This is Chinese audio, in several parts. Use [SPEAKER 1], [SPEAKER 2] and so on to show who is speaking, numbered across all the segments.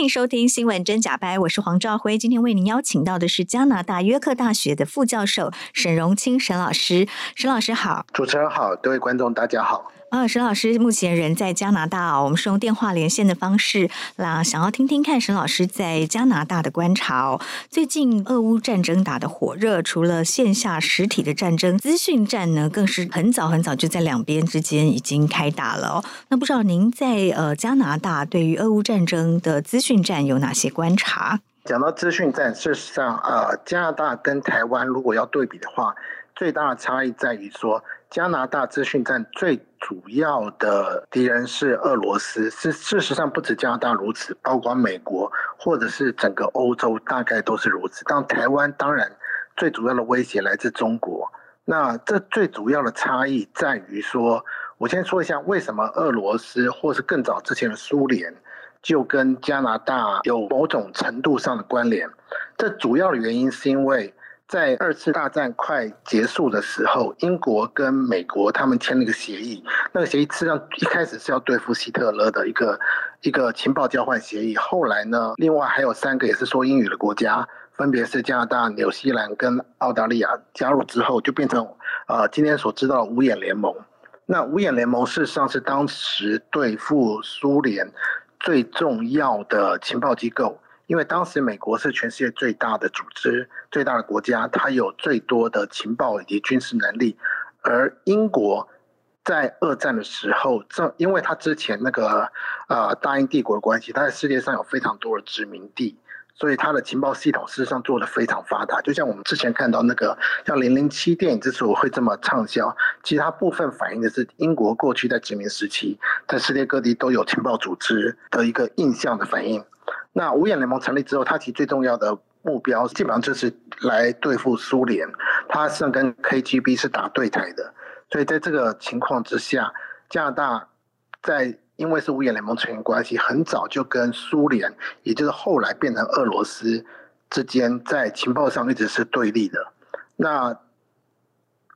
[SPEAKER 1] 欢迎收听新闻真假掰，我是黄兆辉。今天为您邀请到的是加拿大约克大学的副教授沈荣清沈老师。沈老师好，
[SPEAKER 2] 主持人好，各位观众大家好。
[SPEAKER 1] 啊，沈老师目前人在加拿大，我们是用电话连线的方式，那想要听听看沈老师在加拿大的观察哦。最近俄乌战争打得火热，除了线下实体的战争，资讯战呢更是很早很早就在两边之间已经开打了哦。那不知道您在呃加拿大对于俄乌战争的资讯战有哪些观察？
[SPEAKER 2] 讲到资讯战，事实上，呃，加拿大跟台湾如果要对比的话，最大的差异在于说。加拿大资讯战最主要的敌人是俄罗斯，是事实上不止加拿大如此，包括美国或者是整个欧洲大概都是如此。但台湾当然最主要的威胁来自中国。那这最主要的差异在于说，我先说一下为什么俄罗斯或是更早之前的苏联就跟加拿大有某种程度上的关联。这主要的原因是因为。在二次大战快结束的时候，英国跟美国他们签了一个协议。那个协议实际上一开始是要对付希特勒的一个一个情报交换协议。后来呢，另外还有三个也是说英语的国家，分别是加拿大、纽西兰跟澳大利亚加入之后，就变成呃今天所知道的五眼联盟。那五眼联盟事实上是当时对付苏联最重要的情报机构。因为当时美国是全世界最大的组织、最大的国家，它有最多的情报以及军事能力。而英国在二战的时候，正因为它之前那个呃大英帝国的关系，它在世界上有非常多的殖民地，所以它的情报系统事实上做得非常发达。就像我们之前看到那个像《零零七》电影之所以会这么畅销，其他部分反映的是英国过去在殖民时期，在世界各地都有情报组织的一个印象的反应。那五眼联盟成立之后，它其实最重要的目标基本上就是来对付苏联，他实际上跟 KGB 是打对台的。所以在这个情况之下，加拿大在因为是五眼联盟成员关系，很早就跟苏联，也就是后来变成俄罗斯之间，在情报上一直是对立的。那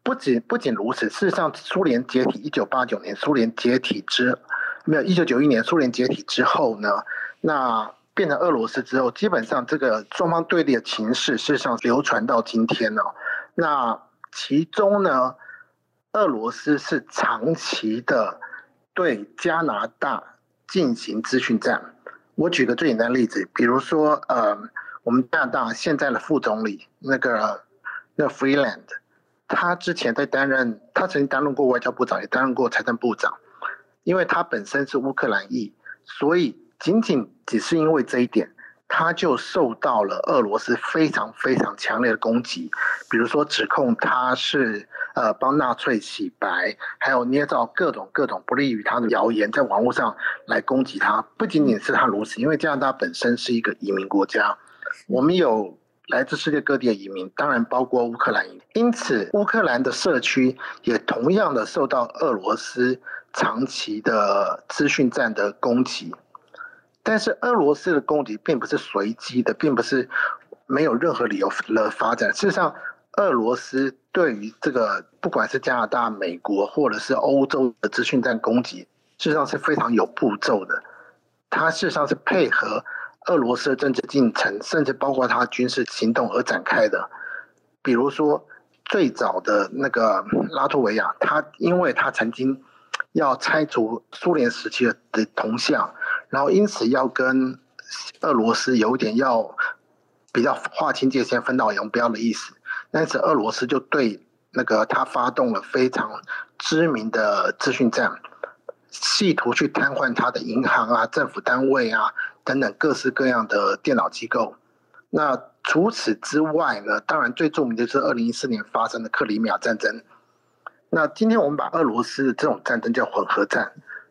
[SPEAKER 2] 不仅不仅如此，事实上，苏联解体一九八九年，苏联解体之没有一九九一年苏联解体之后呢，那变成俄罗斯之后，基本上这个双方对立的情势，事实上流传到今天了。那其中呢，俄罗斯是长期的对加拿大进行资讯战。我举个最简单的例子，比如说，呃，我们加拿大现在的副总理那个那个 Freeland，他之前在担任，他曾经担任过外交部长，也担任过财政部长，因为他本身是乌克兰裔，所以。仅仅只是因为这一点，他就受到了俄罗斯非常非常强烈的攻击，比如说指控他是呃帮纳粹洗白，还有捏造各种各种不利于他的谣言，在网络上来攻击他。不仅仅是他如此，因为加拿大本身是一个移民国家，我们有来自世界各地的移民，当然包括乌克兰移民，因此乌克兰的社区也同样的受到俄罗斯长期的资讯战的攻击。但是俄罗斯的攻击并不是随机的，并不是没有任何理由的发展。事实上，俄罗斯对于这个不管是加拿大、美国或者是欧洲的资讯战攻击，事实上是非常有步骤的。它事实上是配合俄罗斯的政治进程，甚至包括它军事行动而展开的。比如说，最早的那个拉脱维亚，它因为它曾经要拆除苏联时期的铜像。然后因此要跟俄罗斯有点要比较划清界限、分道扬镳的意思，但是俄罗斯就对那个他发动了非常知名的资讯战，企图去瘫痪他的银行啊、政府单位啊等等各式各样的电脑机构。那除此之外呢，当然最著名的是二零一四年发生的克里米亚战争。那今天我们把俄罗斯的这种战争叫混合战，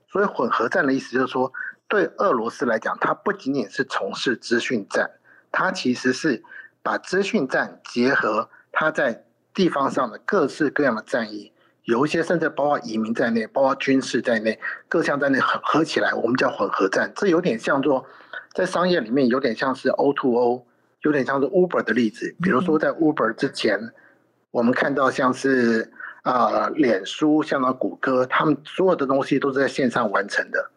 [SPEAKER 2] 所以混合战的意思就是说。对俄罗斯来讲，它不仅仅是从事资讯战，它其实是把资讯战结合它在地方上的各式各样的战役，有一些甚至包括移民在内，包括军事在内，各项在内合合起来，我们叫混合战。这有点像做在商业里面，有点像是 O to O，有点像是 Uber 的例子。比如说在 Uber 之前，我们看到像是。啊、呃，脸书、像那谷歌，他们所有的东西都是在线上完成的。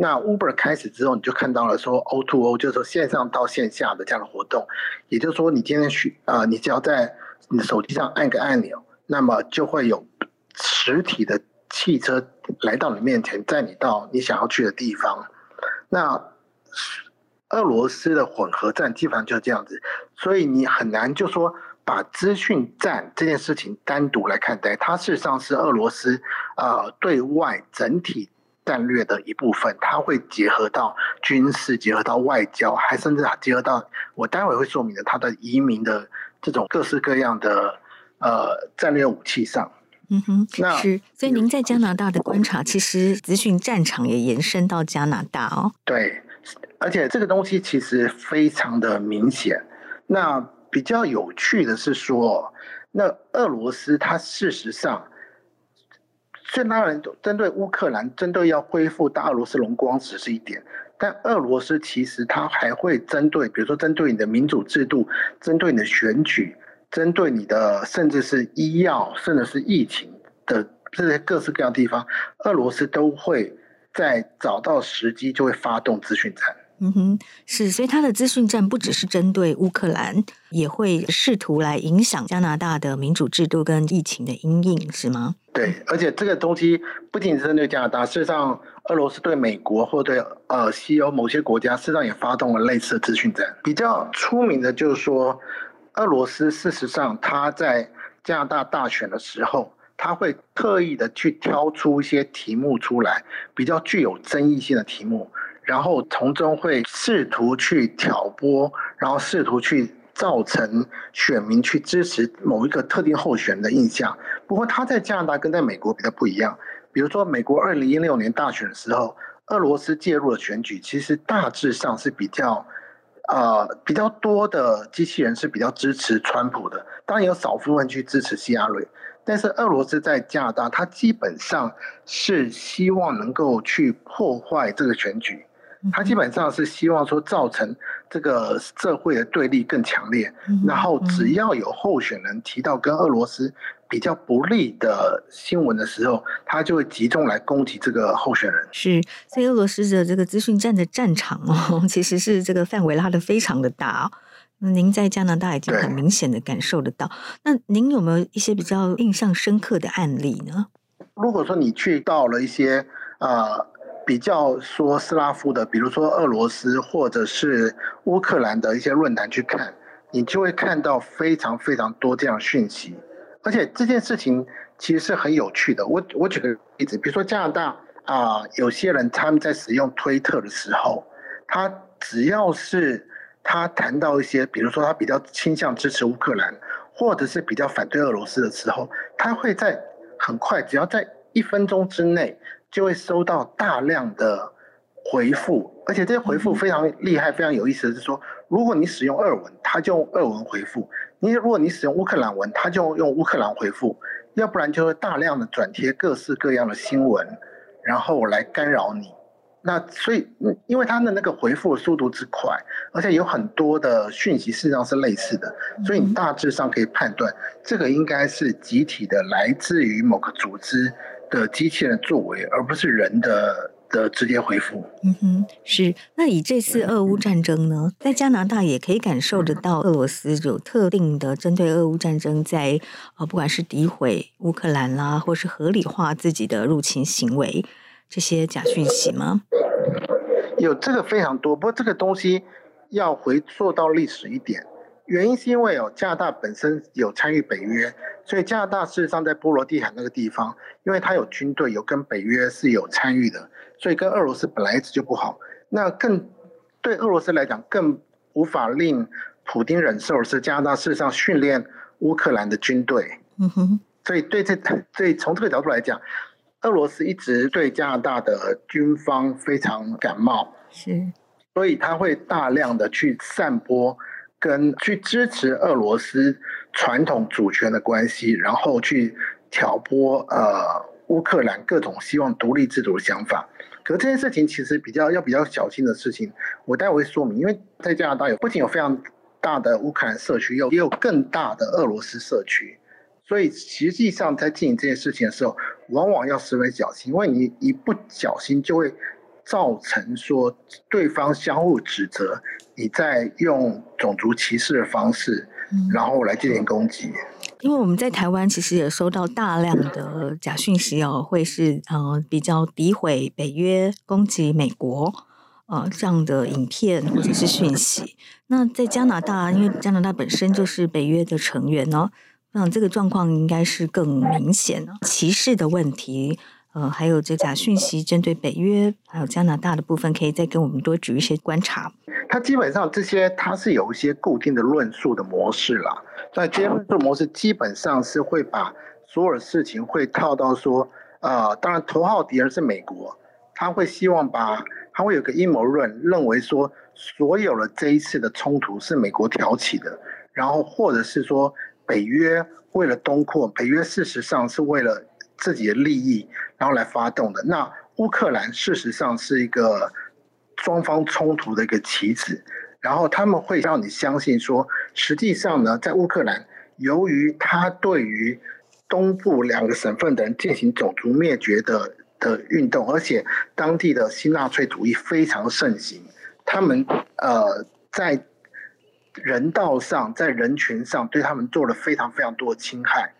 [SPEAKER 2] 那 Uber 开始之后，你就看到了说 O to O，就是说线上到线下的这样的活动。也就是说，你今天去啊、你只要在你手机上按个按钮，那么就会有实体的汽车来到你面前，载你到你想要去的地方。那俄罗斯的混合战基本上就是这样子，所以你很难就说。把资讯战这件事情单独来看待，它事实上是俄罗斯呃对外整体战略的一部分，它会结合到军事，结合到外交，还甚至结合到我待会会说明的它的移民的这种各式各样的呃战略武器上。
[SPEAKER 1] 嗯哼，那是。所以您在加拿大的观察，其实资讯战场也延伸到加拿大哦。
[SPEAKER 2] 对，而且这个东西其实非常的明显。那比较有趣的是说，那俄罗斯它事实上，虽然当然针对乌克兰，针对要恢复大俄罗斯荣光只是一点，但俄罗斯其实它还会针对，比如说针对你的民主制度，针对你的选举，针对你的甚至是医药，甚至是疫情的这些各式各样地方，俄罗斯都会在找到时机就会发动资讯战。
[SPEAKER 1] 嗯哼，是，所以他的资讯战不只是针对乌克兰，也会试图来影响加拿大的民主制度跟疫情的阴影，是吗？
[SPEAKER 2] 对，而且这个东西不仅针对加拿大，事实上，俄罗斯对美国或对呃西欧某些国家，事实上也发动了类似的资讯战。比较出名的就是说，俄罗斯事实上他在加拿大大选的时候，他会特意的去挑出一些题目出来，比较具有争议性的题目。然后从中会试图去挑拨，然后试图去造成选民去支持某一个特定候选的印象。不过他在加拿大跟在美国比较不一样。比如说美国二零一六年大选的时候，俄罗斯介入了选举，其实大致上是比较，呃，比较多的机器人是比较支持川普的，当然有少部分去支持希拉蕊。但是俄罗斯在加拿大，他基本上是希望能够去破坏这个选举。他基本上是希望说造成这个社会的对立更强烈，然后只要有候选人提到跟俄罗斯比较不利的新闻的时候，他就会集中来攻击这个候选人。
[SPEAKER 1] 是，所以俄罗斯的这个资讯战的战场哦，其实是这个范围拉的非常的大哦。那您在加拿大已经很明显的感受得到。那您有没有一些比较印象深刻的案例呢？
[SPEAKER 2] 如果说你去到了一些呃。比较说斯拉夫的，比如说俄罗斯或者是乌克兰的一些论坛去看，你就会看到非常非常多这样讯息，而且这件事情其实是很有趣的。我我举个例子，比如说加拿大啊、有些人他们在使用推特的时候，他只要是他谈到一些，比如说他比较倾向支持乌克兰，或者是比较反对俄罗斯的时候，他会在很快，只要在一分钟之内。就会收到大量的回复，而且这些回复非常厉害、非常有意思的是说，如果你使用俄文，他就用俄文回复；你如果你使用乌克兰文，他就用乌克兰回复；要不然就会大量的转贴各式各样的新闻，然后来干扰你。那所以，因为他的那个回复的速度之快，而且有很多的讯息事实上是类似的，所以你大致上可以判断，这个应该是集体的，来自于某个组织。的机器人作为，而不是人的的直接回复。
[SPEAKER 1] 嗯哼，是。那以这次俄乌战争呢，在加拿大也可以感受得到，俄罗斯有特定的针对俄乌战争在，在呃，不管是诋毁乌克兰啦，或是合理化自己的入侵行为，这些假讯息吗？
[SPEAKER 2] 有这个非常多，不过这个东西要回溯到历史一点。原因是因为哦，加拿大本身有参与北约，所以加拿大事实上在波罗的海那个地方，因为它有军队，有跟北约是有参与的，所以跟俄罗斯本来一直就不好。那更对俄罗斯来讲，更无法令普丁忍受的是加拿大事实上训练乌克兰的军队。嗯哼，所以对这，所以从这个角度来讲，俄罗斯一直对加拿大的军方非常感冒。是，所以他会大量的去散播。跟去支持俄罗斯传统主权的关系，然后去挑拨呃乌克兰各种希望独立自主的想法。可这件事情其实比较要比较小心的事情，我待会会说明，因为在加拿大有不仅有非常大的乌克兰社区，有也有更大的俄罗斯社区，所以实际上在进行这件事情的时候，往往要十分小心，因为你一不小心就会。造成说对方相互指责，你在用种族歧视的方式，然后来进行攻击。
[SPEAKER 1] 因为我们在台湾其实也收到大量的假讯息哦，会是呃比较诋毁北约、攻击美国呃这样的影片或者是讯息。那在加拿大，因为加拿大本身就是北约的成员呢，那这个状况应该是更明显了，歧视的问题。呃，还有这假讯息针对北约还有加拿大的部分，可以再跟我们多举一些观察。
[SPEAKER 2] 它基本上这些它是有一些固定的论述的模式啦。那这些论述模式基本上是会把所有事情会套到说，呃，当然头号敌人是美国，他会希望把他会有个阴谋论，认为说所有的这一次的冲突是美国挑起的，然后或者是说北约为了东扩，北约事实上是为了。自己的利益，然后来发动的。那乌克兰事实上是一个双方冲突的一个棋子，然后他们会让你相信说，实际上呢，在乌克兰，由于他对于东部两个省份的人进行种族灭绝的的运动，而且当地的新纳粹主义非常盛行，他们呃在人道上、在人权上对他们做了非常非常多的侵害。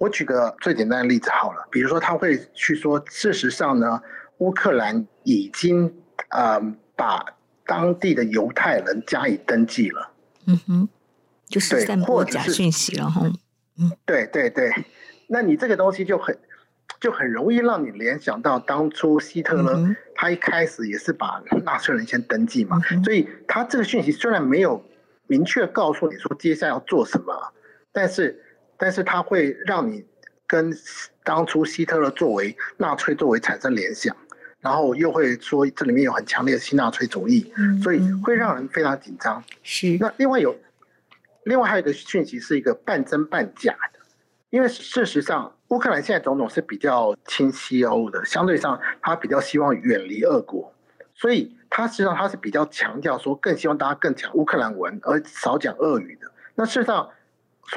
[SPEAKER 2] 我举个最简单的例子好了，比如说他会去说，事实上呢，乌克兰已经呃把当地的犹太人加以登记了。
[SPEAKER 1] 嗯哼，就是散播假讯息了哈。嗯，
[SPEAKER 2] 对对对，那你这个东西就很就很容易让你联想到当初希特勒、嗯、他一开始也是把纳粹人先登记嘛，嗯、所以他这个讯息虽然没有明确告诉你说接下来要做什么，但是。但是它会让你跟当初希特勒作为纳粹作为产生联想，然后又会说这里面有很强烈的新纳粹主义，所以会让人非常紧张。
[SPEAKER 1] 是。
[SPEAKER 2] 那另外有，另外还有一个讯息是一个半真半假的，因为事实上乌克兰现在总统是比较亲西欧的，相对上他比较希望远离俄国，所以他实际上他是比较强调说更希望大家更讲乌克兰文而少讲俄语的。那事实上。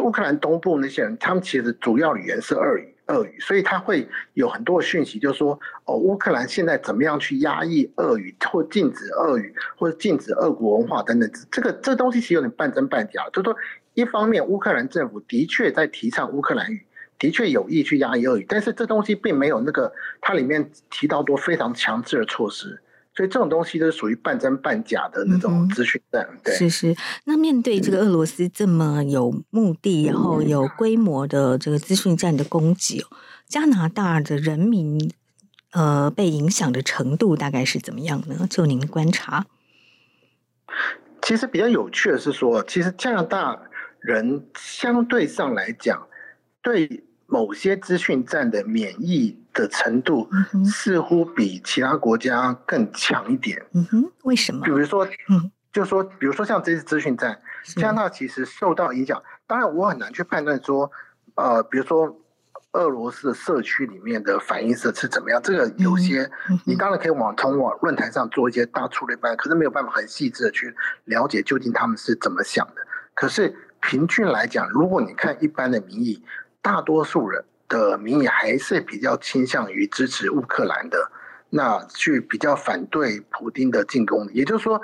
[SPEAKER 2] 乌克兰东部那些人，他们其实主要语言是俄语，俄语，所以他会有很多的讯息，就是说，哦，乌克兰现在怎么样去压抑俄语，或禁止俄语，或者禁止俄国文化等等，这个这东西其实有点半真半假。就是说，一方面乌克兰政府的确在提倡乌克兰语，的确有意去压抑俄语，但是这东西并没有那个它里面提到多非常强制的措施。所以这种东西都是属于半真半假的那种资讯战，嗯、对。
[SPEAKER 1] 是是。那面对这个俄罗斯这么有目的，然后有规模的这个资讯战的攻击，加拿大的人民呃被影响的程度大概是怎么样呢？就您的观察。
[SPEAKER 2] 其实比较有趣的是说，其实加拿大人相对上来讲，对某些资讯战的免疫。的程度似乎比其他国家更强一点。
[SPEAKER 1] 嗯哼，为什么？
[SPEAKER 2] 比如说，嗯，就说，比如说像这次资讯战，加拿大其实受到影响。当然，我很难去判断说，呃，比如说俄罗斯的社区里面的反应是是怎么样。这个有些，你当然可以往通往论坛上做一些大粗略判，可是没有办法很细致的去了解究竟他们是怎么想的。可是平均来讲，如果你看一般的民意，大多数人。的民意还是比较倾向于支持乌克兰的，那去比较反对普丁的进攻。也就是说，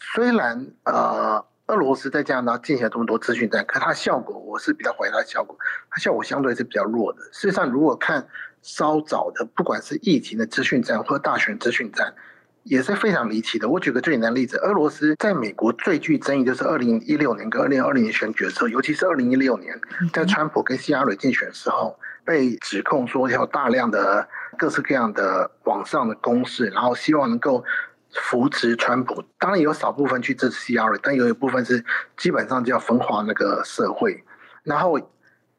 [SPEAKER 2] 虽然呃俄罗斯在加拿大进行了这么多资讯战，可它效果我是比较怀疑它的效果，它效果相对是比较弱的。事实上，如果看稍早的，不管是疫情的资讯战或大选资讯战。也是非常离奇的。我举个最简单的例子，俄罗斯在美国最具争议就是二零一六年跟二零二零年选举的时候，尤其是二零一六年，在川普跟希拉蕊竞选的时候，被指控说有大量的各式各样的网上的攻势，然后希望能够扶持川普。当然有少部分去支持希拉蕊，但有一部分是基本上就要分化那个社会。然后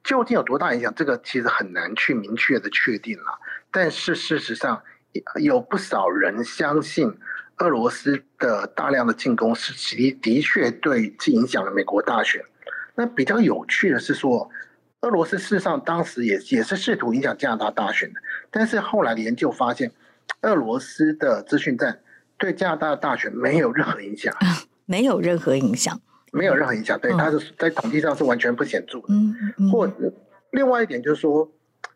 [SPEAKER 2] 究竟有多大影响，这个其实很难去明确的确定了。但是事实上。有不少人相信俄罗斯的大量的进攻是其的确对影响了美国大选。那比较有趣的是说，俄罗斯事实上当时也也是试图影响加拿大大选的，但是后来的研究发现，俄罗斯的资讯战对加拿大的大选没有任何影响，
[SPEAKER 1] 没有任何影响，
[SPEAKER 2] 没有任何影响。对，它是在统计上是完全不显著的。
[SPEAKER 1] 嗯嗯。
[SPEAKER 2] 或另外一点就是说，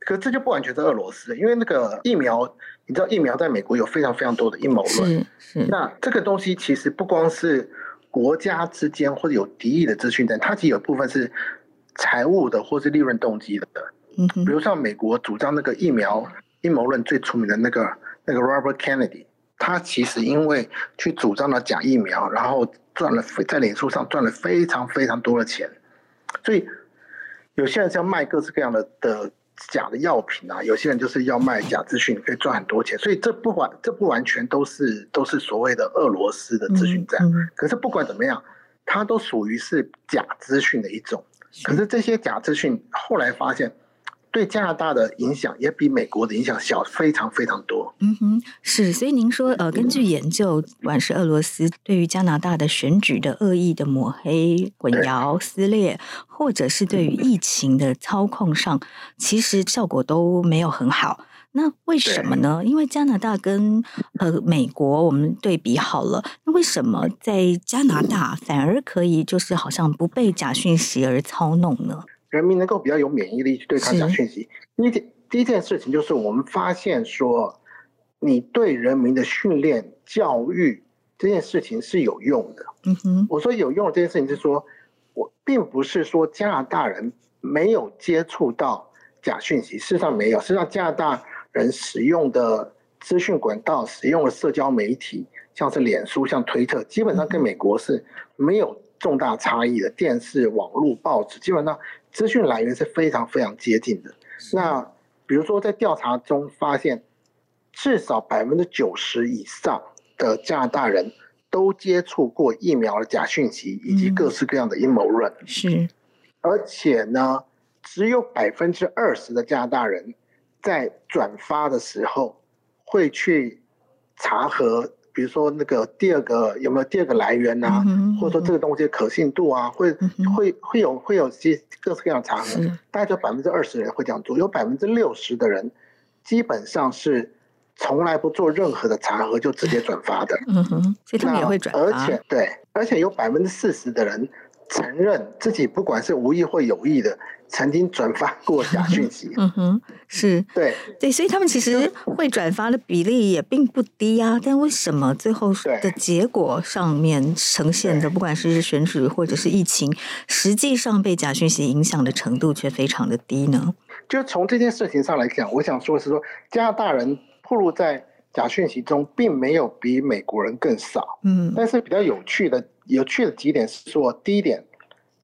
[SPEAKER 2] 可这就不完全是俄罗斯，因为那个疫苗。你知道疫苗在美国有非常非常多的阴谋论，那这个东西其实不光是国家之间或者有敌意的资讯战，它其实有部分是财务的或是利润动机的。嗯，比如像美国主张那个疫苗阴谋论最出名的那个那个 Robert Kennedy，他其实因为去主张了假疫苗，然后赚了在脸书上赚了非常非常多的钱，所以有些人是要卖各式各样的的。假的药品啊，有些人就是要卖假资讯，可以赚很多钱，所以这不完这不完全都是都是所谓的俄罗斯的资讯战。嗯嗯、可是不管怎么样，它都属于是假资讯的一种。可是这些假资讯后来发现。对加拿大的影响也比美国的影响小非常非常多。
[SPEAKER 1] 嗯哼，是，所以您说，呃，根据研究，不管是俄罗斯对于加拿大的选举的恶意的抹黑、混淆、撕裂，或者是对于疫情的操控上，其实效果都没有很好。那为什么呢？因为加拿大跟呃美国我们对比好了，那为什么在加拿大反而可以就是好像不被假讯息而操弄呢？
[SPEAKER 2] 人民能够比较有免疫力去对抗假讯息。第一件第一件事情就是我们发现说，你对人民的训练教育这件事情是有用的。嗯哼，我说有用的这件事情就是说，我并不是说加拿大人没有接触到假讯息，事实上没有。事实上，加拿大人使用的资讯管道、使用的社交媒体，像是脸书、像推特，基本上跟美国是没有重大差异的。电视、网络、报纸，基本上。资讯来源是非常非常接近的。那比如说，在调查中发现，至少百分之九十以上的加拿大人都接触过疫苗的假讯息以及各式各样的阴谋论。
[SPEAKER 1] 是，
[SPEAKER 2] 而且呢，只有百分之二十的加拿大人在转发的时候会去查核。比如说那个第二个有没有第二个来源啊，嗯、或者说这个东西的可信度啊，会、嗯、会会有会有些各式各样的查核，大概就百分之二十的人会这样做，有百分之六十的人基本上是从来不做任何的查核就直接转发的，
[SPEAKER 1] 嗯哼，所以他们也会转发，
[SPEAKER 2] 而且对，而且有百分之四十的人承认自己不管是无意或有意的。曾经转发过假讯息，
[SPEAKER 1] 嗯哼，是对对，所以他们其实会转发的比例也并不低啊。但为什么最后的结果上面呈现的，不管是选举或者是疫情，实际上被假讯息影响的程度却非常的低呢？
[SPEAKER 2] 就从这件事情上来讲，我想说的是说，加拿大人暴露在假讯息中，并没有比美国人更少。嗯，但是比较有趣的有趣的几点是说，第一点，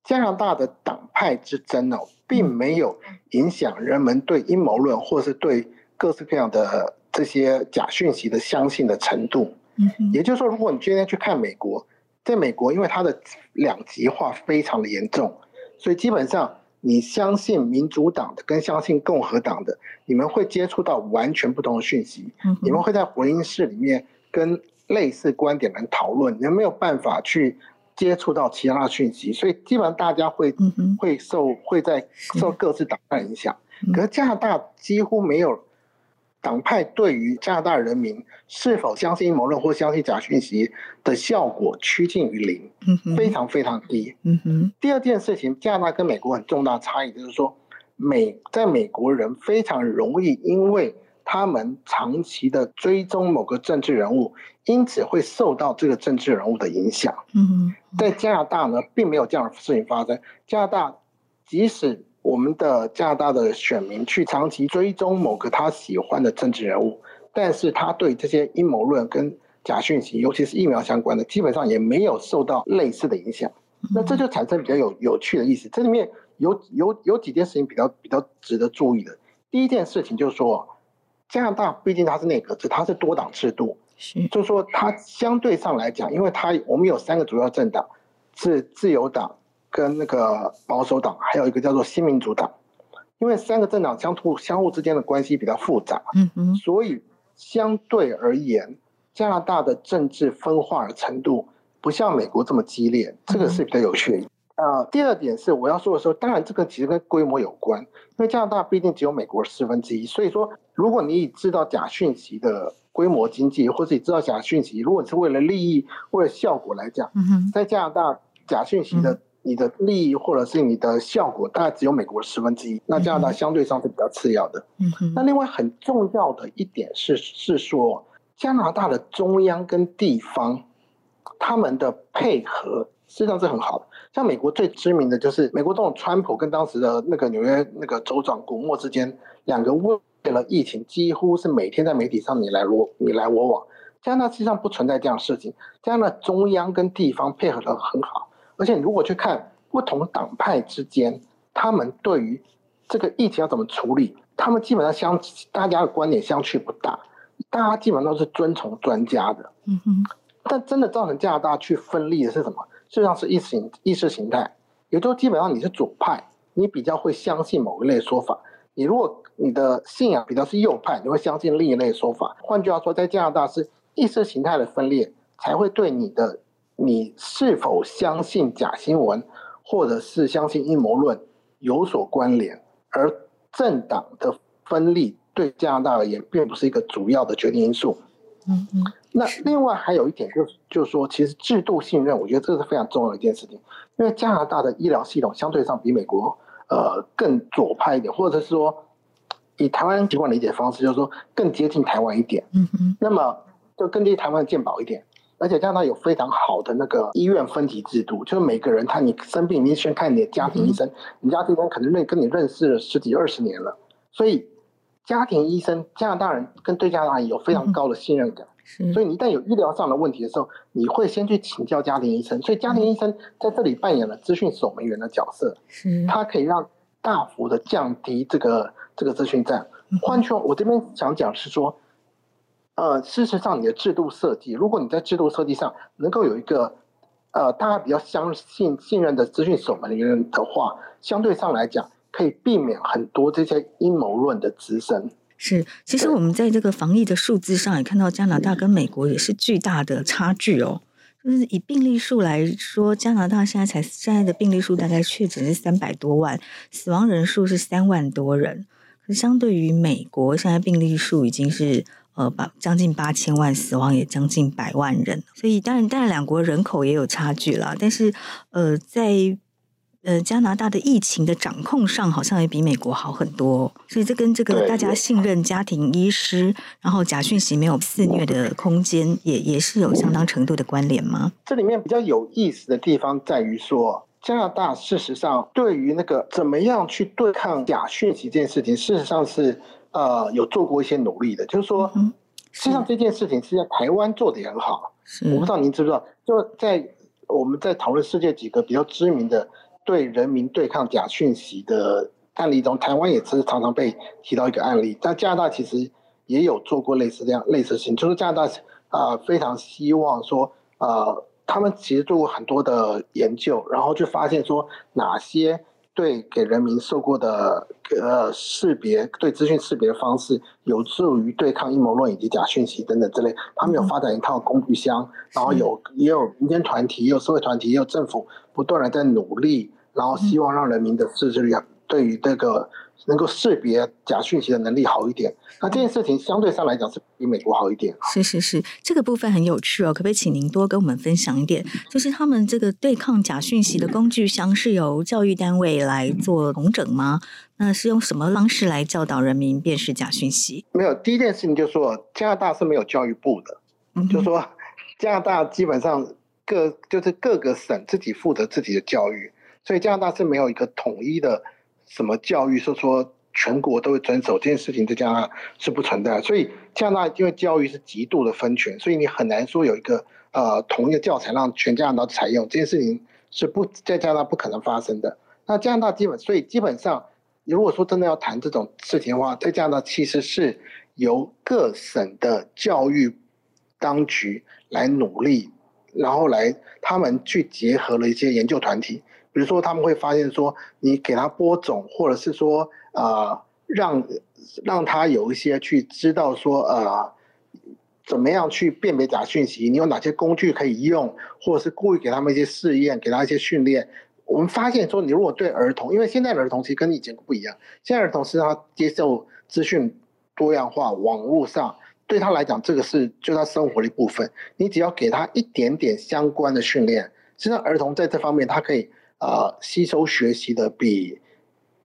[SPEAKER 2] 加拿大的党派之争哦。并没有影响人们对阴谋论或是对各式各样的这些假讯息的相信的程度。也就是说，如果你今天去看美国，在美国，因为它的两极化非常的严重，所以基本上你相信民主党的跟相信共和党的，你们会接触到完全不同的讯息。你们会在回音室里面跟类似观点的人讨论，你们没有办法去。接触到其他的讯息，所以基本上大家会、嗯、会受会在受各自党派影响。可是加拿大几乎没有党派对于加拿大人民是否相信阴谋论或相信假讯息的效果趋近于零，非常非常低。嗯哼。第二件事情，加拿大跟美国很重大差异就是说，美在美国人非常容易因为。他们长期的追踪某个政治人物，因此会受到这个政治人物的影响。嗯，在加拿大呢，并没有这样的事情发生。加拿大，即使我们的加拿大的选民去长期追踪某个他喜欢的政治人物，但是他对这些阴谋论跟假讯息，尤其是疫苗相关的，基本上也没有受到类似的影响。那这就产生比较有有趣的意思。这里面有有有几件事情比较比较值得注意的。第一件事情就是说。加拿大毕竟它是内阁制，它是多党制度，是，就是说它相对上来讲，因为它我们有三个主要政党，是自由党跟那个保守党，还有一个叫做新民主党，因为三个政党相互相互之间的关系比较复杂，嗯嗯，所以相对而言，加拿大的政治分化的程度不像美国这么激烈，这个是比较有趣的。呃，第二点是我要说的时候，当然这个其实跟规模有关，因为加拿大毕竟只有美国四分之一，所以说如果你以制造假讯息的规模经济，或者你制造假讯息，如果是为了利益、为了效果来讲，在加拿大假讯息的你的利益或者是你的效果，大概只有美国四分之一，那加拿大相对上是比较次要的。那另外很重要的一点是是说，加拿大的中央跟地方他们的配合。实际上是很好的，像美国最知名的就是美国总统川普跟当时的那个纽约那个州长古默之间，两个为了疫情几乎是每天在媒体上你来我你来我往。加拿大实际上不存在这样的事情，加拿大中央跟地方配合的很好，而且你如果去看不同党派之间，他们对于这个疫情要怎么处理，他们基本上相大家的观点相去不大，大家基本上都是遵从专家的。嗯哼，但真的造成加拿大去分裂的是什么？实际上是意识形意识形态，也就基本上你是左派，你比较会相信某一类说法；你如果你的信仰比较是右派，你会相信另一类说法。换句话说，在加拿大是意识形态的分裂才会对你的你是否相信假新闻，或者是相信阴谋论有所关联，而政党的分立对加拿大而言并不是一个主要的决定因素。嗯嗯。那另外还有一点就是，就是说，其实制度信任，我觉得这是非常重要的一件事情。因为加拿大的医疗系统相对上比美国呃更左派一点，或者是说以台湾习惯理解方式，就是说更接近台湾一点。嗯嗯。那么就更接近台湾的健保一点，而且加拿大有非常好的那个医院分级制度，就是每个人他你生病，你先看你的家庭医生，你家庭医生可能认跟你认识了十几二十年了，所以家庭医生加拿大人跟对加拿大人有非常高的信任感。所以你一旦有医疗上的问题的时候，你会先去请教家庭医生。所以家庭医生在这里扮演了资讯守门员的角色，他可以让大幅的降低这个这个资讯战。换句话，我这边想讲是说，呃，事实上你的制度设计，如果你在制度设计上能够有一个呃大家比较相信信任的资讯守门员的话，相对上来讲可以避免很多这些阴谋论的滋生。
[SPEAKER 1] 是，其实我们在这个防疫的数字上也看到，加拿大跟美国也是巨大的差距哦。就是以病例数来说，加拿大现在才现在的病例数大概确诊是三百多万，死亡人数是三万多人。可是相对于美国，现在病例数已经是呃八将近八千万，死亡也将近百万人。所以当然，当然两国人口也有差距啦。但是呃，在呃，加拿大的疫情的掌控上好像也比美国好很多，所以这跟这个大家信任家庭医师，然后假讯息没有肆虐的空间，也也是有相当程度的关联吗？
[SPEAKER 2] 这里面比较有意思的地方在于说，加拿大事实上对于那个怎么样去对抗假讯息这件事情，事实上是呃有做过一些努力的，就是说，实际上这件事情是在台湾做的也很好。我不知道您知不知道，就在我们在讨论世界几个比较知名的。对人民对抗假讯息的案例中，台湾也是常常被提到一个案例。但加拿大其实也有做过类似这样类似的事情，就是加拿大啊、呃、非常希望说呃，他们其实做过很多的研究，然后就发现说哪些对给人民受过的呃识别对资讯识别的方式有助于对抗阴谋论以及假讯息等等之类。他们有发展一套工具箱，然后有也有民间团体，也有社会团体，也有政府不断的在努力。然后希望让人民的自制力啊对于这个能够识别假讯息的能力好一点。那这件事情相对上来讲是比美国好一点。
[SPEAKER 1] 是是是，这个部分很有趣哦，可不可以请您多跟我们分享一点？就是他们这个对抗假讯息的工具箱是由教育单位来做统整吗？那是用什么方式来教导人民辨识假讯息？
[SPEAKER 2] 没有，第一件事情就是说加拿大是没有教育部的，嗯，就是说加拿大基本上各就是各个省自己负责自己的教育。所以加拿大是没有一个统一的什么教育，说说全国都会遵守这件事情，在加拿大是不存在。所以加拿大因为教育是极度的分权，所以你很难说有一个呃统一的教材让全加拿大采用这件事情是不在加拿大不可能发生的。那加拿大基本所以基本上，如果说真的要谈这种事情的话，在加拿大其实是由各省的教育当局来努力，然后来他们去结合了一些研究团体。比如说，他们会发现说，你给他播种，或者是说，呃，让让他有一些去知道说，呃，怎么样去辨别假讯息？你有哪些工具可以用，或者是故意给他们一些试验，给他一些训练？我们发现说，你如果对儿童，因为现在的儿童其实跟以前不一样，现在儿童是他接受资讯多样化，网络上对他来讲，这个是就他生活的一部分。你只要给他一点点相关的训练，实际上儿童在这方面他可以呃吸收学习的比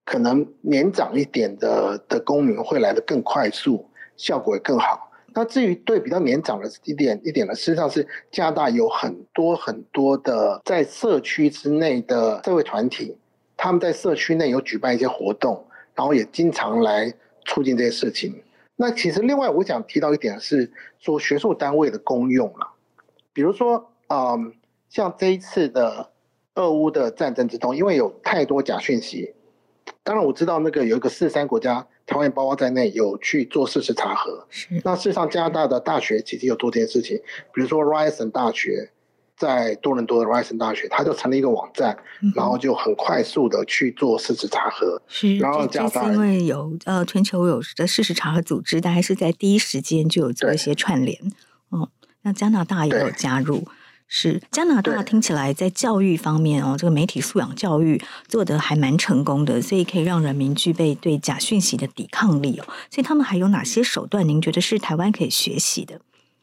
[SPEAKER 2] 可能年长一点的的公民会来得更快速，效果也更好。那至于对比较年长的一点一点呢，实上是加拿大有很多很多的在社区之内的社会团体，他们在社区内有举办一些活动，然后也经常来促进这些事情。那其实另外我想提到一点是说学术单位的功用了，比如说嗯，像这一次的俄乌的战争之中，因为有太多假讯息，当然我知道那个有一个四三国家。台湾包括在内有去做事实查核，是那事实上加拿大的大学其实有做这件事情，比如说 Ryerson 大学在多伦多的 Ryerson 大学，它就成立一个网站，嗯、然后就很快速的去做事实查核。
[SPEAKER 1] 是，
[SPEAKER 2] 然后
[SPEAKER 1] 这次因为有呃全球有的事实查核组织，但还是在第一时间就有做一些串联。哦，那加拿大也有加入。是加拿大听起来在教育方面哦，这个媒体素养教育做得还蛮成功的，所以可以让人民具备对假讯息的抵抗力哦。所以他们还有哪些手段？您觉得是台湾可以学习的？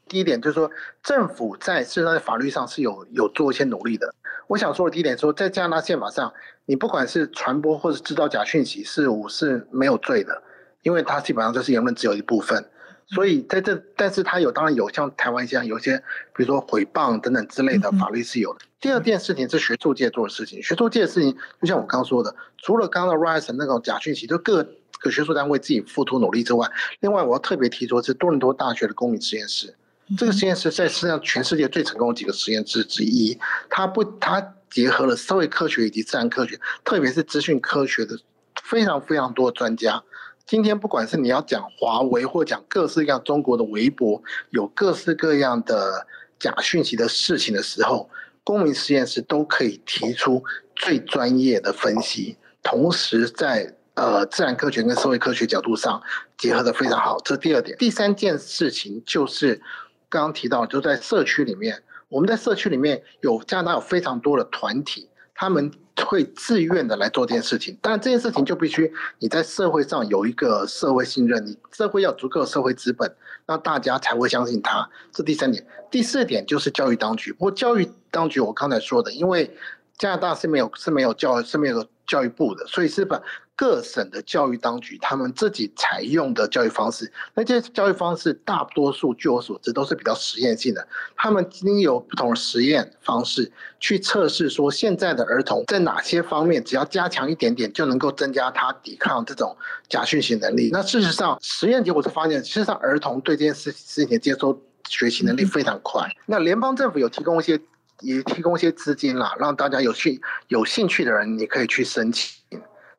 [SPEAKER 2] 第一点就是说，政府在事实上在法律上是有有做一些努力的。我想说的第一点说，在加拿大宪法上，你不管是传播或是制造假讯息，是我是没有罪的，因为它基本上就是言论自由一部分。所以在这，但是它有当然有像台湾一样，有些比如说诽谤等等之类的法律是有的。第二件事情是学术界做的事情，学术界的事情就像我刚刚说的，除了刚刚的 Ryerson 那种假讯息，就各个学术单位自己付出努力之外，另外我要特别提出是多伦多大学的公民实验室，这个实验室在实际上全世界最成功的几个实验室之一，它不它结合了社会科学以及自然科学，特别是资讯科学的非常非常多的专家。今天不管是你要讲华为，或讲各式各样中国的微博，有各式各样的假讯息的事情的时候，公民实验室都可以提出最专业的分析，同时在呃自然科学跟社会科学角度上结合得非常好。这第二点，第三件事情就是刚刚提到，就在社区里面，我们在社区里面有加拿大有非常多的团体，他们。会自愿的来做这件事情，但这件事情就必须你在社会上有一个社会信任，你社会要足够社会资本，那大家才会相信他。这第三点，第四点就是教育当局。不过教育当局，我刚才说的，因为加拿大是没有是没有教是没有教育部的，所以是把。各省的教育当局，他们自己采用的教育方式，那这些教育方式大多数据我所知都是比较实验性的。他们经由不同的实验方式去测试，说现在的儿童在哪些方面，只要加强一点点，就能够增加他抵抗这种假讯息能力。那事实上，实验结果是发现，事实上儿童对这件事事情的接收学习能力非常快。那联邦政府有提供一些，也提供一些资金啦，让大家有兴有兴趣的人，你可以去申请。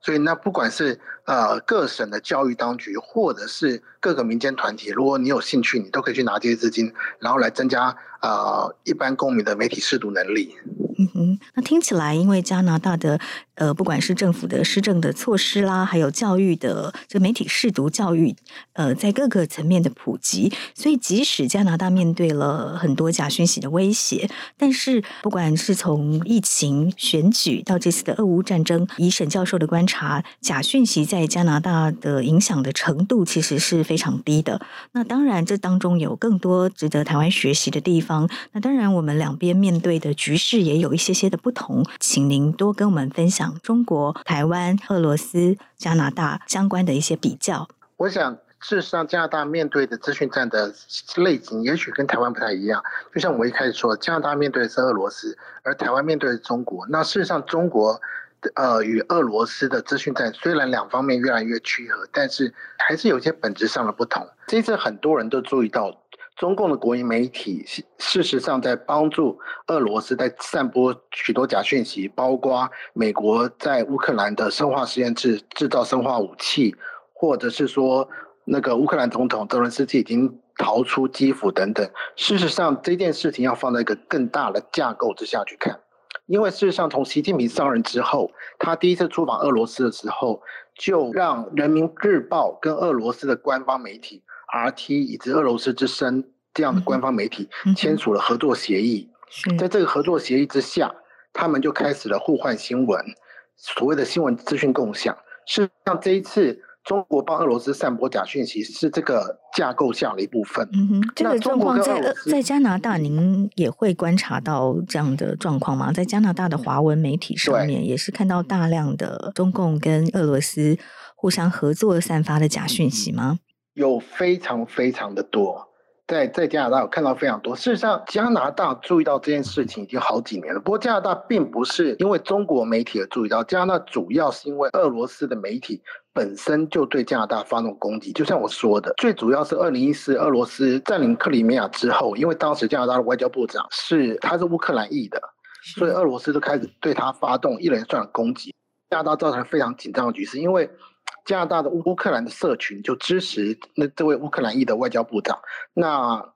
[SPEAKER 2] 所以，那不管是呃各省的教育当局，或者是各个民间团体，如果你有兴趣，你都可以去拿这些资金，然后来增加呃一般公民的媒体试读能力。
[SPEAKER 1] 嗯哼，那听起来，因为加拿大的呃，不管是政府的施政的措施啦，还有教育的这媒体识读教育，呃，在各个层面的普及，所以即使加拿大面对了很多假讯息的威胁，但是不管是从疫情、选举到这次的俄乌战争，以沈教授的观察，假讯息在加拿大的影响的程度其实是非常低的。那当然，这当中有更多值得台湾学习的地方。那当然，我们两边面对的局势也有。有一些些的不同，请您多跟我们分享中国、台湾、俄罗斯、加拿大相关的一些比较。
[SPEAKER 2] 我想，事实上，加拿大面对的资讯战的类型，也许跟台湾不太一样。就像我一开始说，加拿大面对的是俄罗斯，而台湾面对的是中国。那事实上，中国呃与俄罗斯的资讯战，虽然两方面越来越趋合，但是还是有些本质上的不同。这次很多人都注意到。中共的国营媒体事实上在帮助俄罗斯在散播许多假讯息，包括美国在乌克兰的生化实验室制造生化武器，或者是说那个乌克兰总统泽伦斯基已经逃出基辅等等。事实上，这件事情要放在一个更大的架构之下去看，因为事实上从习近平上任之后，他第一次出访俄罗斯的时候，就让人民日报跟俄罗斯的官方媒体。RT 以及俄罗斯之声这样的官方媒体签署了合作协议。
[SPEAKER 1] 嗯、
[SPEAKER 2] 在这个合作协议之下，他们就开始了互换新闻，所谓的新闻资讯共享。事实上，这一次中国帮俄罗斯散播假讯息，是这个架构下的一部分。
[SPEAKER 1] 嗯哼，这个状况在在加拿大，您也会观察到这样的状况吗？在加拿大的华文媒体上面，也是看到大量的中共跟俄罗斯互相合作散发的假讯息吗？
[SPEAKER 2] 有非常非常的多。在在加拿大，我看到非常多。事实上，加拿大注意到这件事情已经好几年了。不过，加拿大并不是因为中国媒体而注意到，加拿大主要是因为俄罗斯的媒体本身就对加拿大发动攻击。就像我说的，最主要是二零一四俄罗斯占领克里米亚之后，因为当时加拿大的外交部长是他是乌克兰裔的，所以俄罗斯就开始对他发动一连串的攻击。加拿大造成非常紧张的局势，因为。加拿大的乌克兰的社群就支持那这位乌克兰裔的外交部长，那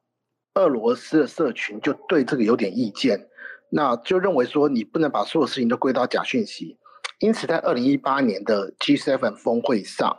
[SPEAKER 2] 俄罗斯的社群就对这个有点意见，那就认为说你不能把所有事情都归到假讯息，因此在二零一八年的 G7 峰会上，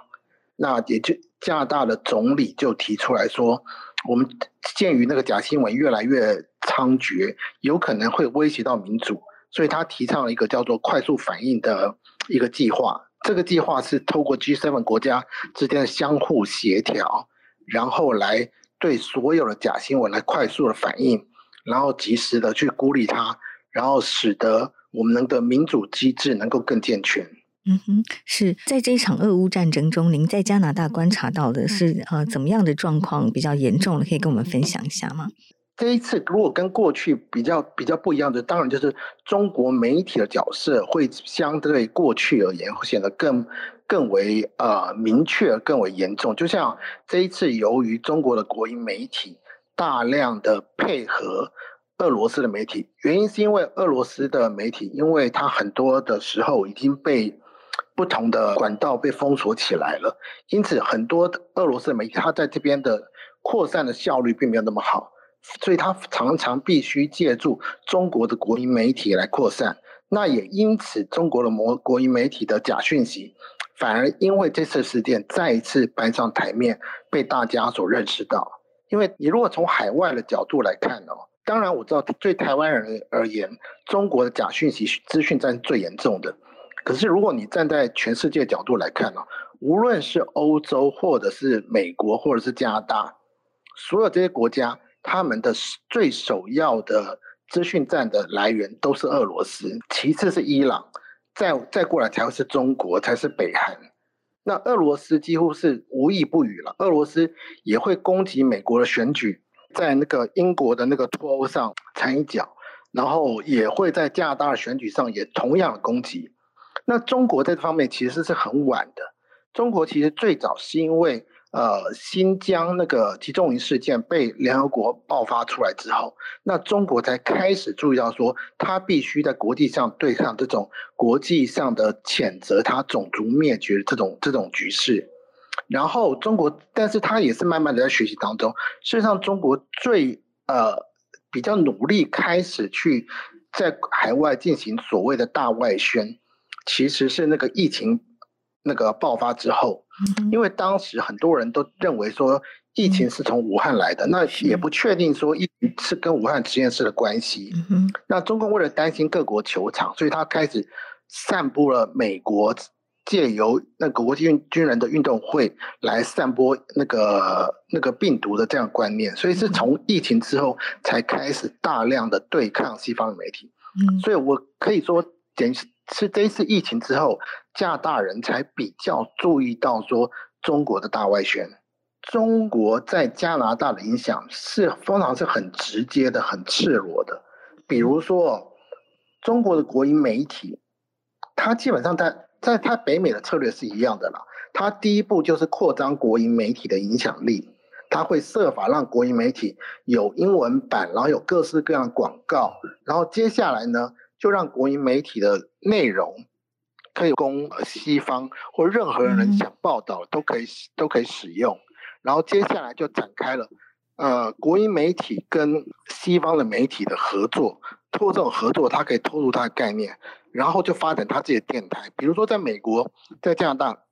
[SPEAKER 2] 那也就加拿大的总理就提出来说，我们鉴于那个假新闻越来越猖獗，有可能会威胁到民主，所以他提倡了一个叫做快速反应的一个计划。这个计划是透过 G7 国家之间的相互协调，然后来对所有的假新闻来快速的反应，然后及时的去孤立它，然后使得我们的民主机制能够更健全。
[SPEAKER 1] 嗯哼，是在这一场俄乌战争中，您在加拿大观察到的是呃怎么样的状况比较严重了，可以跟我们分享一下吗？
[SPEAKER 2] 这一次如果跟过去比较比较不一样的，当然就是中国媒体的角色会相对过去而言会显得更更为呃明确、更为严重。就像这一次，由于中国的国营媒体大量的配合俄罗斯的媒体，原因是因为俄罗斯的媒体，因为它很多的时候已经被不同的管道被封锁起来了，因此很多俄罗斯的媒体它在这边的扩散的效率并没有那么好。所以，他常常必须借助中国的国营媒体来扩散。那也因此，中国的国国营媒体的假讯息，反而因为这次事件再一次搬上台面，被大家所认识到。因为你如果从海外的角度来看哦，当然我知道对台湾人而言，中国的假讯息资讯战是最严重的。可是，如果你站在全世界角度来看哦，无论是欧洲，或者是美国，或者是加拿大，所有这些国家。他们的最首要的资讯站的来源都是俄罗斯，其次是伊朗，再再过来才会是中国，才是北韩。那俄罗斯几乎是无一不语了。俄罗斯也会攻击美国的选举，在那个英国的那个脱欧上掺一脚，然后也会在加拿大的选举上也同样的攻击。那中国在这方面其实是很晚的。中国其实最早是因为。呃，新疆那个集中营事件被联合国爆发出来之后，那中国才开始注意到说，他必须在国际上对抗这种国际上的谴责，他种族灭绝这种这种局势。然后中国，但是他也是慢慢的在学习当中。事实上，中国最呃比较努力开始去在海外进行所谓的大外宣，其实是那个疫情。那个爆发之后，因为当时很多人都认为说疫情是从武汉来的，那也不确定说疫情是跟武汉实验室的关系。那中共为了担心各国球场，所以他开始散布了美国借由那个国际军军人的运动会来散播那个那个病毒的这样观念，所以是从疫情之后才开始大量的对抗西方的媒体。所以我可以说，简直。是这一次疫情之后，加拿大人才比较注意到说中国的大外宣。中国在加拿大的影响是通常是很直接的、很赤裸的。比如说，中国的国营媒体，它基本上在在它北美的策略是一样的啦。它第一步就是扩张国营媒体的影响力，它会设法让国营媒体有英文版，然后有各式各样的广告，然后接下来呢，就让国营媒体的内容可以供西方或任何人想报道都可以都可以使用，然后接下来就展开了呃国营媒体跟西方的媒体的合作，通过这种合作，它可以透露它的概念，然后就发展它自己的电台。比如说在美国，在加拿大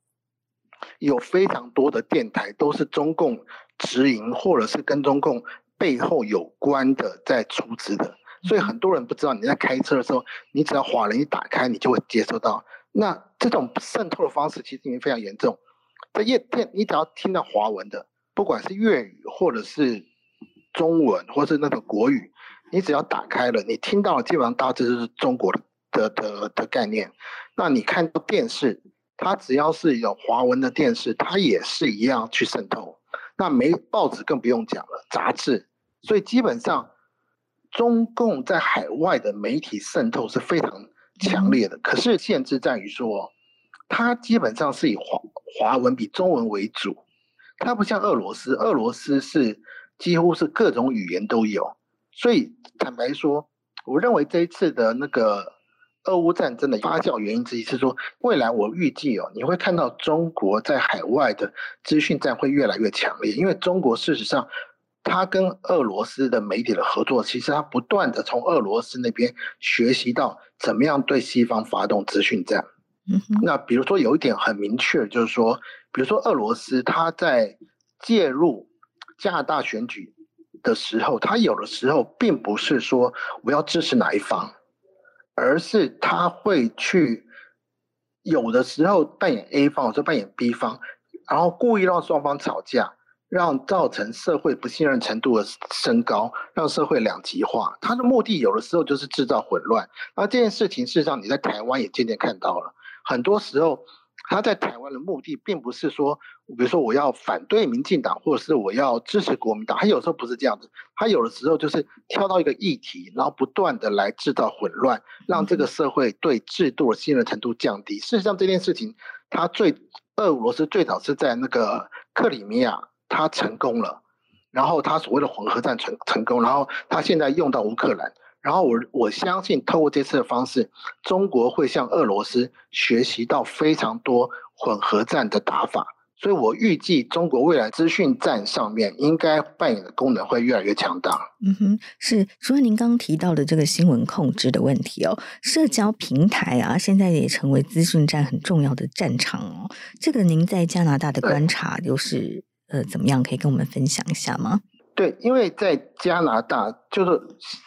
[SPEAKER 2] 有非常多的电台都是中共直营或者是跟中共背后有关的在出资的，所以很多人不知道你在开车的时候，你只要华人一打开，你就会接收到。那这种渗透的方式其实已经非常严重。在夜店，你只要听到华文的，不管是粤语或者是中文，或是那个国语，你只要打开了，你听到的基本上大致就是中国的的的的概念。那你看到电视，它只要是有华文的电视，它也是一样去渗透。那没报纸更不用讲了，杂志。所以基本上，中共在海外的媒体渗透是非常强烈的。可是限制在于说，它基本上是以华华文比中文为主。它不像俄罗斯，俄罗斯是几乎是各种语言都有。所以坦白说，我认为这一次的那个。俄乌战争的发酵原因之一是说，未来我预计哦，你会看到中国在海外的资讯战会越来越强烈，因为中国事实上，它跟俄罗斯的媒体的合作，其实他不断的从俄罗斯那边学习到怎么样对西方发动资讯战。那比如说有一点很明确，就是说，比如说俄罗斯他在介入加拿大选举的时候，他有的时候并不是说我要支持哪一方。而是他会去，有的时候扮演 A 方，或者扮演 B 方，然后故意让双方吵架，让造成社会不信任程度的升高，让社会两极化。他的目的有的时候就是制造混乱。而这件事情事实上你在台湾也渐渐看到了，很多时候。他在台湾的目的并不是说，比如说我要反对民进党，或者是我要支持国民党。他有时候不是这样子，他有的时候就是挑到一个议题，然后不断的来制造混乱，让这个社会对制度的信任程度降低。事实上，这件事情他最俄罗斯最早是在那个克里米亚，他成功了，然后他所谓的混合战成成功，然后他现在用到乌克兰。然后我我相信，透过这次的方式，中国会向俄罗斯学习到非常多混合战的打法，所以我预计中国未来资讯战上面应该扮演的功能会越来越强大。
[SPEAKER 1] 嗯哼，是。除了您刚刚提到的这个新闻控制的问题哦，社交平台啊，现在也成为资讯战很重要的战场哦。这个您在加拿大的观察又是呃怎么样？可以跟我们分享一下吗？
[SPEAKER 2] 对，因为在加拿大，就是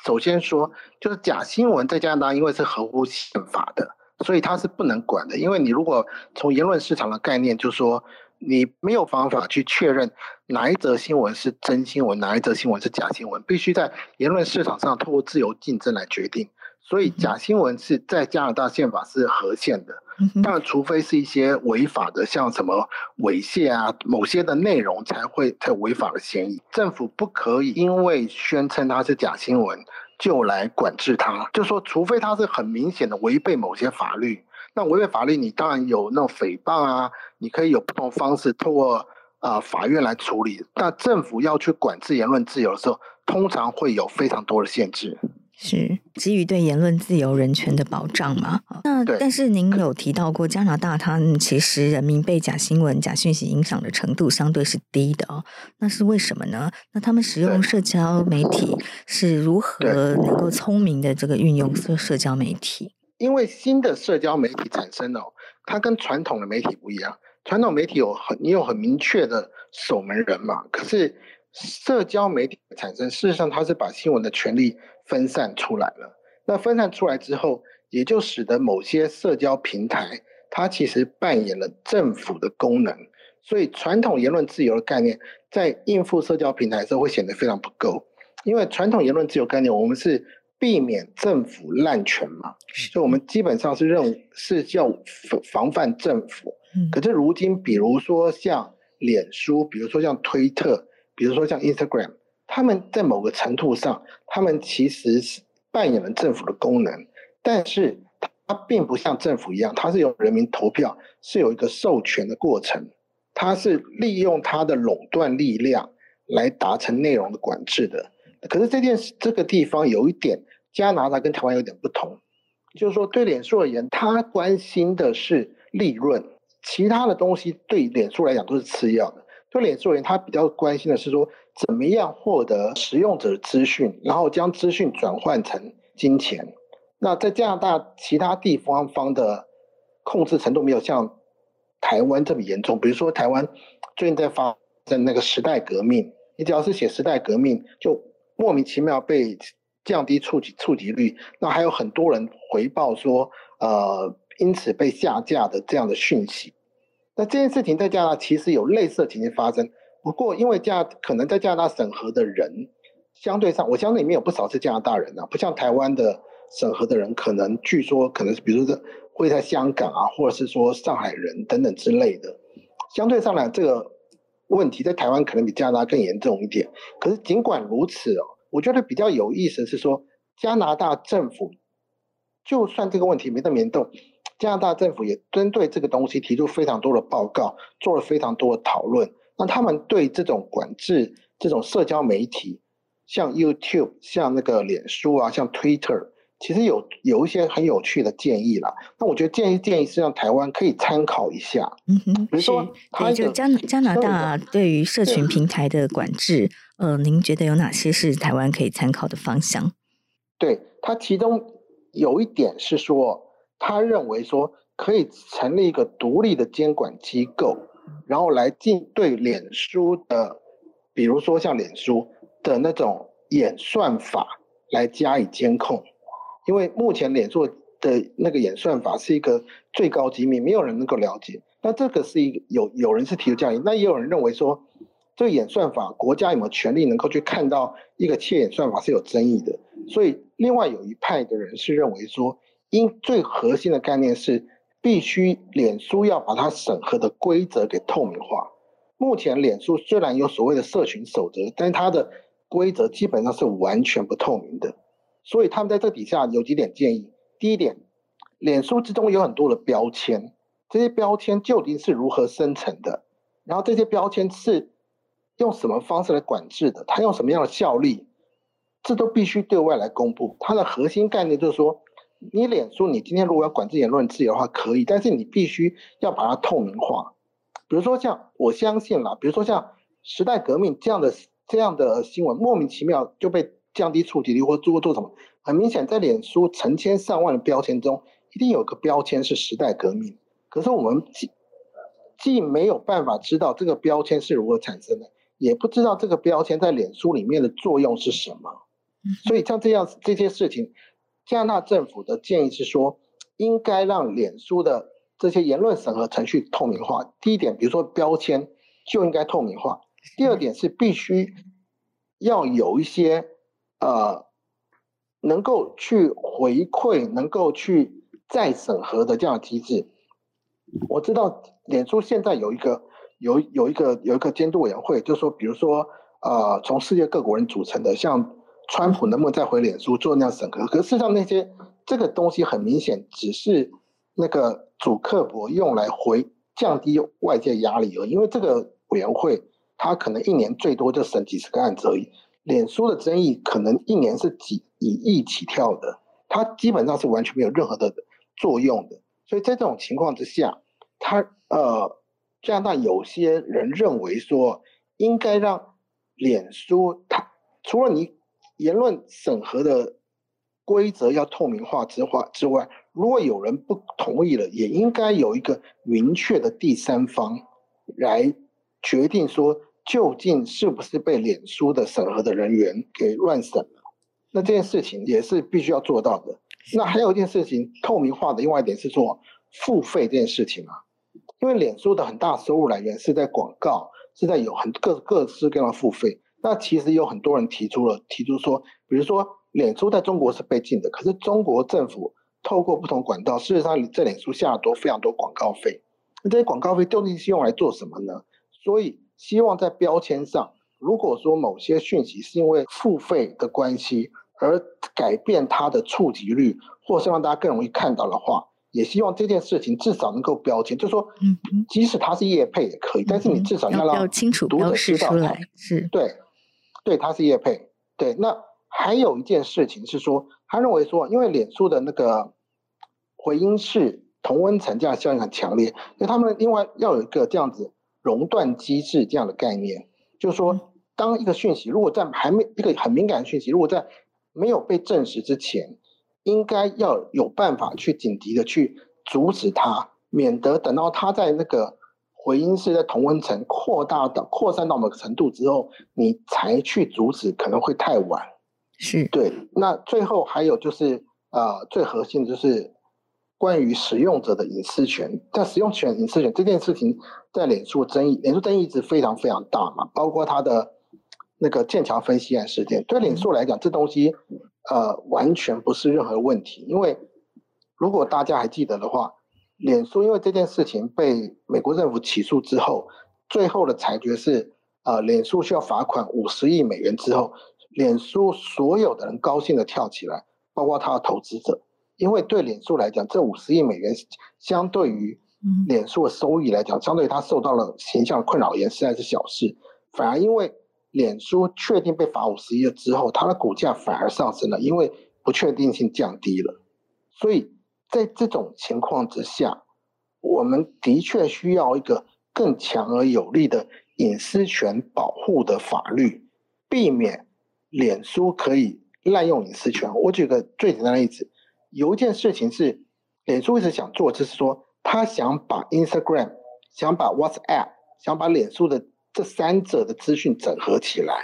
[SPEAKER 2] 首先说，就是假新闻在加拿大，因为是合乎宪法的，所以它是不能管的。因为你如果从言论市场的概念，就是说你没有方法去确认哪一则新闻是真新闻，哪一则新闻是假新闻，必须在言论市场上透过自由竞争来决定。所以假新闻是在加拿大宪法是合宪的。但，除非是一些违法的，像什么猥亵啊，某些的内容才会才有违法的嫌疑。政府不可以因为宣称它是假新闻就来管制它。就说，除非它是很明显的违背某些法律，那违背法律，你当然有那种诽谤啊，你可以有不同方式透过啊、法院来处理。那政府要去管制言论自由的时候，通常会有非常多的限制。
[SPEAKER 1] 是给予对言论自由、人权的保障嘛？那但是您有提到过，加拿大它其实人民被假新闻、假讯息影响的程度相对是低的哦。那是为什么呢？那他们使用社交媒体是如何能够聪明的这个运用社社交媒体？
[SPEAKER 2] 因为新的社交媒体产生哦，它跟传统的媒体不一样。传统媒体有很你有很明确的守门人嘛，可是社交媒体的产生，事实上它是把新闻的权利。分散出来了，那分散出来之后，也就使得某些社交平台，它其实扮演了政府的功能。所以，传统言论自由的概念，在应付社交平台的时候，会显得非常不够。因为传统言论自由概念，我们是避免政府滥权嘛，所以我们基本上是认为是叫防范政府。可是如今，比如说像脸书，比如说像推特，比如说像 Instagram。他们在某个程度上，他们其实是扮演了政府的功能，但是它并不像政府一样，它是由人民投票，是有一个授权的过程，它是利用它的垄断力量来达成内容的管制的。可是这件事，这个地方有一点，加拿大跟台湾有点不同，就是说对脸书而言，他关心的是利润，其他的东西对脸书来讲都是次要的。对脸书而言，他比较关心的是说，怎么样获得使用者资讯，然后将资讯转换成金钱。那在加拿大其他地方方的控制程度没有像台湾这么严重。比如说台湾最近在发生那个时代革命，你只要是写时代革命，就莫名其妙被降低触及触及率。那还有很多人回报说，呃，因此被下架的这样的讯息。那这件事情在加拿大其实有类似的情形发生，不过因为加可能在加拿大审核的人相对上，我相信里面有不少是加拿大人啊，不像台湾的审核的人，可能据说可能是比如说会在香港啊，或者是说上海人等等之类的。相对上来，这个问题在台湾可能比加拿大更严重一点。可是尽管如此哦，我觉得比较有意思的是说，加拿大政府就算这个问题没那么严重。加拿大政府也针对这个东西提出非常多的报告，做了非常多的讨论。那他们对这种管制、这种社交媒体，像 YouTube、像那个脸书啊、像 Twitter，其实有有一些很有趣的建议啦。那我觉得建议建议是让台湾可以参考一下。
[SPEAKER 1] 嗯哼，比如说，就加加拿大对于社群平台的管制，呃，您觉得有哪些是台湾可以参考的方向？
[SPEAKER 2] 对，他其中有一点是说。他认为说可以成立一个独立的监管机构，然后来进对脸书的，比如说像脸书的那种演算法来加以监控，因为目前脸书的那个演算法是一个最高机密，没有人能够了解。那这个是一个有有人是提出这样，那也有人认为说，这个演算法国家有没有权利能够去看到一个企业演算法是有争议的。所以另外有一派的人是认为说。因最核心的概念是，必须脸书要把它审核的规则给透明化。目前脸书虽然有所谓的社群守则，但它的规则基本上是完全不透明的。所以他们在这底下有几点建议：第一点，脸书之中有很多的标签，这些标签究竟是如何生成的？然后这些标签是用什么方式来管制的？它用什么样的效力？这都必须对外来公布。它的核心概念就是说。你脸书，你今天如果要管制言论自由的话，可以，但是你必须要把它透明化。比如说像我相信啦，比如说像时代革命这样的这样的新闻，莫名其妙就被降低触及率或做做什么，很明显在脸书成千上万的标签中，一定有个标签是时代革命。可是我们既既没有办法知道这个标签是如何产生的，也不知道这个标签在脸书里面的作用是什么。所以像这样这些事情。加拿大政府的建议是说，应该让脸书的这些言论审核程序透明化。第一点，比如说标签就应该透明化。第二点是必须要有一些呃能够去回馈、能够去再审核的这样的机制。我知道脸书现在有一个有有一个有一个监督委员会，就是说，比如说呃从世界各国人组成的，像。川普能不能再回脸书做那样审核？可是事实上，那些这个东西很明显只是那个主刻薄用来回降低外界压力而已。因为这个委员会，他可能一年最多就审几十个案子而已。脸书的争议可能一年是几以亿起跳的，它基本上是完全没有任何的作用的。所以在这种情况之下，他呃，加拿大有些人认为说，应该让脸书，它除了你。言论审核的规则要透明化之外之外，如果有人不同意了，也应该有一个明确的第三方来决定说，究竟是不是被脸书的审核的人员给乱审了。那这件事情也是必须要做到的。那还有一件事情，透明化的另外一点是做付费这件事情啊，因为脸书的很大收入来源是在广告，是在有很各各式各样的付费。那其实有很多人提出了，提出说，比如说，脸书在中国是被禁的，可是中国政府透过不同管道，事实上在脸书下了多非常多广告费。那这些广告费究竟是用来做什么呢？所以希望在标签上，如果说某些讯息是因为付费的关系而改变它的触及率，或是让大家更容易看到的话，也希望这件事情至少能够标签，就是说，即使它是业配也可以，但是你至少要让读者知道它是对。对，他是业配。对，那还有一件事情是说，他认为说，因为脸书的那个回音室同温层这样效应很强烈，所以他们另外要有一个这样子熔断机制这样的概念，就是说，当一个讯息如果在还没一个很敏感的讯息，如果在没有被证实之前，应该要有办法去紧急的去阻止它，免得等到它在那个回音是在同温层扩大到扩散到某个程度之后，你才去阻止，可能会太晚。
[SPEAKER 1] 是
[SPEAKER 2] 对。那最后还有就是，呃，最核心的就是关于使用者的隐私权。在使用权、隐私权这件事情，在脸书争议，脸书争议一直非常非常大嘛，包括它的那个剑桥分析案事件。对脸书来讲，这东西呃完全不是任何问题，因为如果大家还记得的话。脸书因为这件事情被美国政府起诉之后，最后的裁决是，呃，脸书需要罚款五十亿美元之后，脸书所有的人高兴的跳起来，包括他的投资者，因为对脸书来讲，这五十亿美元相对于脸书的收益来讲，相对于他受到了形象困扰而言实在是小事，反而因为脸书确定被罚五十亿之后，它的股价反而上升了，因为不确定性降低了，所以。在这种情况之下，我们的确需要一个更强而有力的隐私权保护的法律，避免脸书可以滥用隐私权。我举个最简单的例子，有一件事情是脸书一直想做，就是说他想把 Instagram、想把 WhatsApp、想把脸书的这三者的资讯整合起来。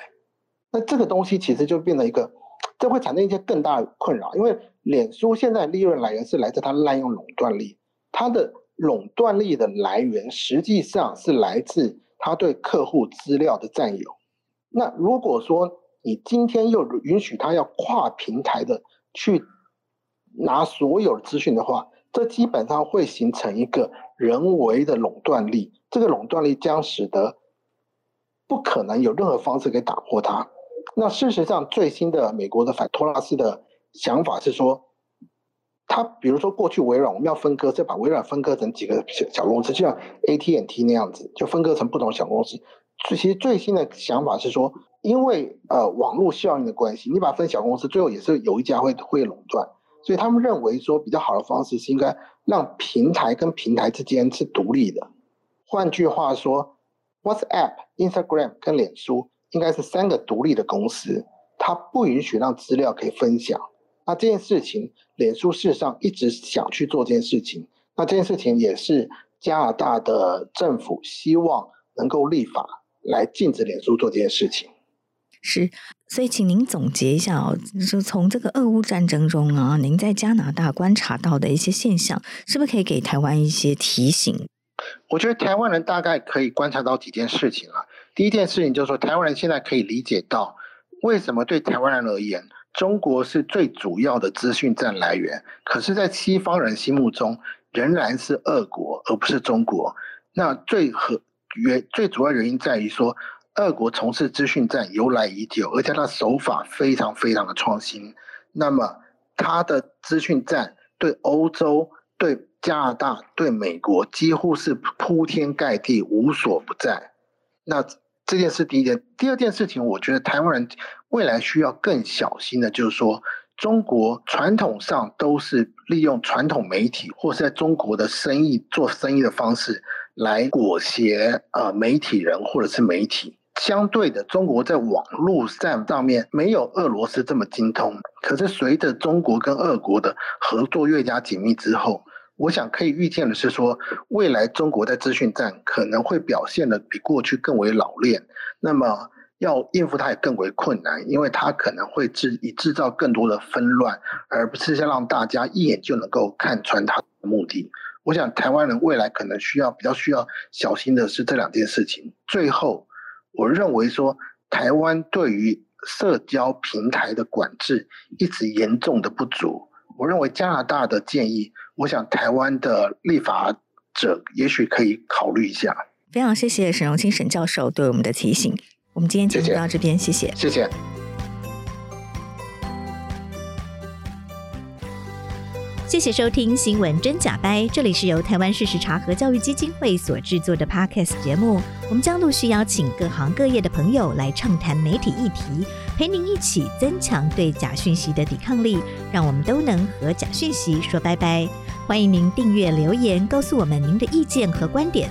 [SPEAKER 2] 那这个东西其实就变成一个，这会产生一些更大的困扰，因为。脸书现在利润来源是来自它滥用垄断力，它的垄断力的来源实际上是来自它对客户资料的占有。那如果说你今天又允许它要跨平台的去拿所有资讯的话，这基本上会形成一个人为的垄断力，这个垄断力将使得不可能有任何方式可以打破它。那事实上，最新的美国的反托拉斯的。想法是说，他比如说过去微软我们要分割，再把微软分割成几个小小公司，就像 AT&T 那样子，就分割成不同小公司。其实最新的想法是说，因为呃网络效应的关系，你把分小公司，最后也是有一家会会垄断。所以他们认为说，比较好的方式是应该让平台跟平台之间是独立的。换句话说，WhatsApp、Instagram 跟脸书应该是三个独立的公司，它不允许让资料可以分享。那这件事情，脸书事实上一直想去做这件事情。那这件事情也是加拿大的政府希望能够立法来禁止脸书做这件事情。
[SPEAKER 1] 是，所以请您总结一下哦，就从这个俄乌战争中啊，您在加拿大观察到的一些现象，是不是可以给台湾一些提醒？
[SPEAKER 2] 我觉得台湾人大概可以观察到几件事情啊。第一件事情就是说，台湾人现在可以理解到为什么对台湾人而言。中国是最主要的资讯战来源，可是，在西方人心目中，仍然是俄国，而不是中国。那最和原最主要原因在于说，俄国从事资讯战由来已久，而且他手法非常非常的创新。那么，他的资讯战对欧洲、对加拿大、对美国，几乎是铺天盖地，无所不在。那这件事第一件，第二件事情，我觉得台湾人未来需要更小心的，就是说，中国传统上都是利用传统媒体或是在中国的生意做生意的方式来裹挟呃媒体人或者是媒体。相对的，中国在网络战上面没有俄罗斯这么精通，可是随着中国跟俄国的合作越加紧密之后。我想可以预见的是说，未来中国在资讯战可能会表现得比过去更为老练，那么要应付它也更为困难，因为它可能会制以制造更多的纷乱，而不是像让大家一眼就能够看穿它的目的。我想台湾人未来可能需要比较需要小心的是这两件事情。最后，我认为说台湾对于社交平台的管制一直严重的不足。我认为加拿大的建议。我想台湾的立法者也许可以考虑一下。
[SPEAKER 1] 非常谢谢沈荣清沈教授对我们的提醒。我们今天节目到这边，谢谢。
[SPEAKER 2] 谢谢。
[SPEAKER 3] 谢谢收听《新闻真假掰》，这里是由台湾事实查核教育基金会所制作的 Podcast 节目。我们将陆续邀请各行各业的朋友来畅谈媒体议题，陪您一起增强对假讯息的抵抗力，让我们都能和假讯息说拜拜。欢迎您订阅留言，告诉我们您的意见和观点。